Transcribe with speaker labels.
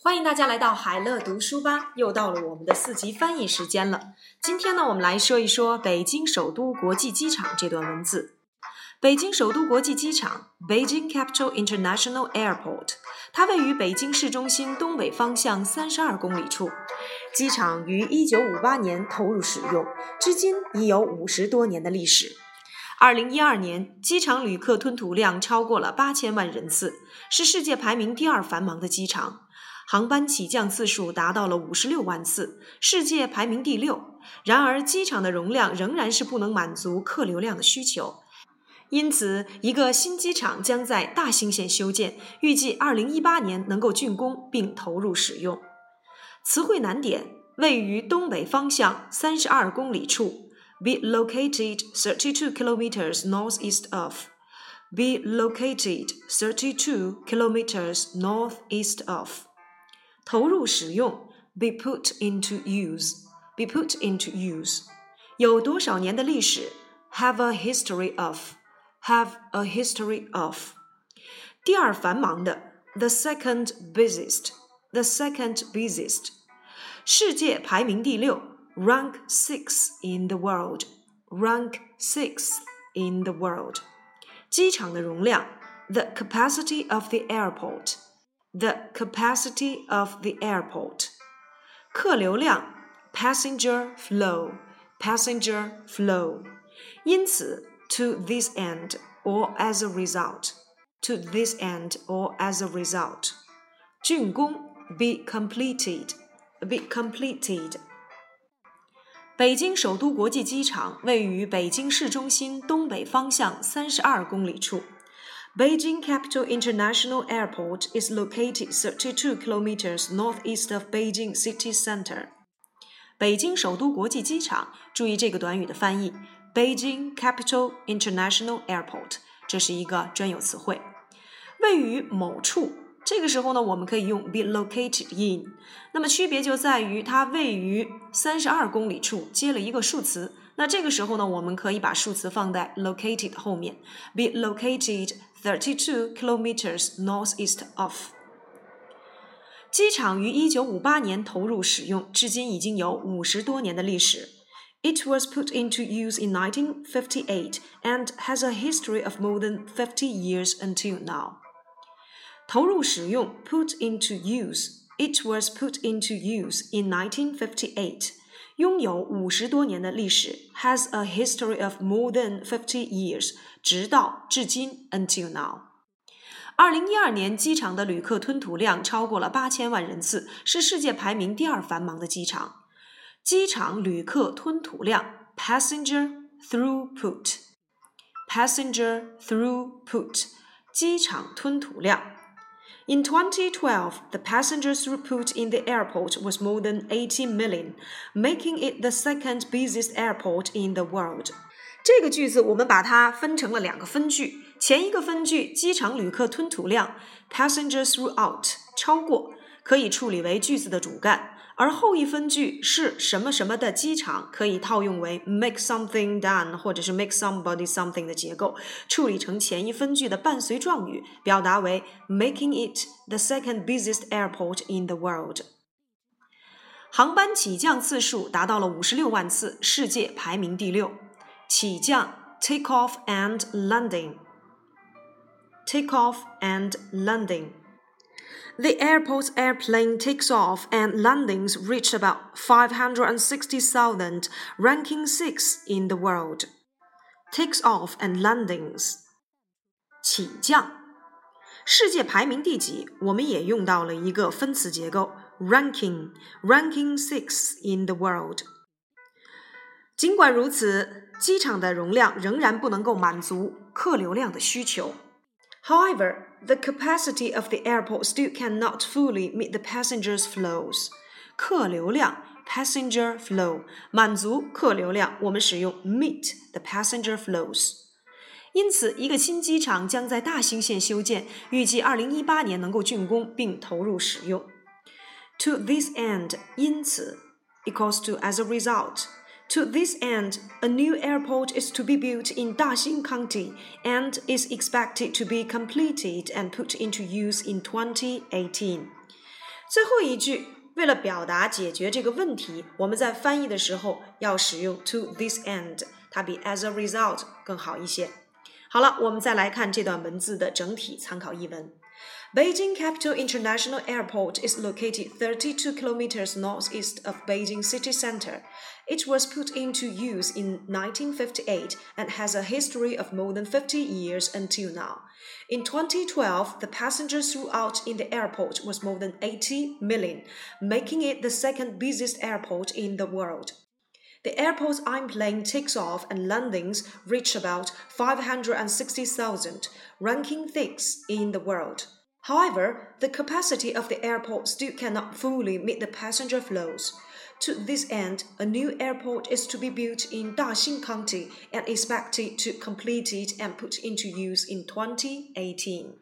Speaker 1: 欢迎大家来到海乐读书吧，又到了我们的四级翻译时间了。今天呢，我们来说一说北京首都国际机场这段文字。北京首都国际机场 （Beijing Capital International Airport），它位于北京市中心东北方向三十二公里处。机场于一九五八年投入使用，至今已有五十多年的历史。二零一二年，机场旅客吞吐量超过了八千万人次，是世界排名第二繁忙的机场。航班起降次数达到了五十六万次，世界排名第六。然而，机场的容量仍然是不能满足客流量的需求，因此，一个新机场将在大兴县修建，预计二零一八年能够竣工并投入使用。词汇难点：位于东北方向三十二公里处 ，be located thirty two kilometers northeast of。be located thirty two kilometers northeast of。投入使用，be put into use，be put into use，有多少年的历史？have a history of，have a history of。第二繁忙的，the second busiest，the second busiest。世界排名第六 ，rank six in the world，rank six in the world。机场的容量，the capacity of the airport。the capacity of the airport. 客流量 passenger flow passenger flow. 因此 to this end or as a result to this end or as a result. 竣工 be completed be completed. 北京首都国际机场位于北京市中心东北方向三十二公里处。Beijing Capital International Airport is located 32 kilometers northeast of Beijing city center. 北京首都国际机场，注意这个短语的翻译，Beijing Capital International Airport，这是一个专有词汇，位于某处。这个时候呢，我们可以用 be located in。那么区别就在于它位于三十二公里处，接了一个数词。那这个时候呢，我们可以把数词放在 located 后面，be located thirty two kilometers northeast of。机场于一九五八年投入使用，至今已经有五十多年的历史。It was put into use in 1958 and has a history of more than 50 years until now. 投入使用 put into use. It was put into use in 1958拥有五十多年的历史，has a history of more than fifty years，直到至今，until now。二零一二年，机场的旅客吞吐量超过了八千万人次，是世界排名第二繁忙的机场。机场旅客吞吐量，passenger throughput，passenger throughput，机场吞吐量。 in 2012, the passengers throughput in the airport was more than 80 million, making it the second busiest airport in the world. 这个句子我们把它分成了两个分句，前一个分句机场旅客吞吐量 passengers throughput 超过，可以处理为句子的主干。而后一分句是什么什么的机场，可以套用为 make something done 或者是 make somebody something 的结构，处理成前一分句的伴随状语，表达为 making it the second busiest airport in the world。航班起降次数达到了五十六万次，世界排名第六。起降 take off and landing，take off and landing。 The airport's airplane takes off and landings reached about 560,000, ranking 6 in the world. Takes off and landings. 起降，世界排名第几？我们也用到了一个分词结构，ranking ranking six in the world。尽管如此，机场的容量仍然不能够满足客流量的需求。 However, the capacity of the airport still cannot fully meet the passengers' flows. 客流量 passenger flow 满足客流量，我们使用 meet the passenger flows。因此，一个新机场将在大兴县修建，预计二零一八年能够竣工并投入使用。To this end，因此，equals to as a result。 To this end, a new airport is to be built in Daxing County and is expected to be completed and put into use in 2018. 最后一句，为了表达解决这个问题，我们在翻译的时候要使用 to this end，它比 as a result 更好一些。 好了，我们再来看这段文字的整体参考译文。Beijing Capital International Airport is located 32 kilometers northeast of Beijing city center. It was put into use in 1958 and has a history of more than 50 years until now. In 2012, the passengers throughput in the airport was more than 80 million, making it the second busiest airport in the world. The airport's airplane takes off and landings reach about 560,000, ranking sixth in the world. However, the capacity of the airport still cannot fully meet the passenger flows. To this end, a new airport is to be built in Daxing County and expected to complete it and put into use in 2018.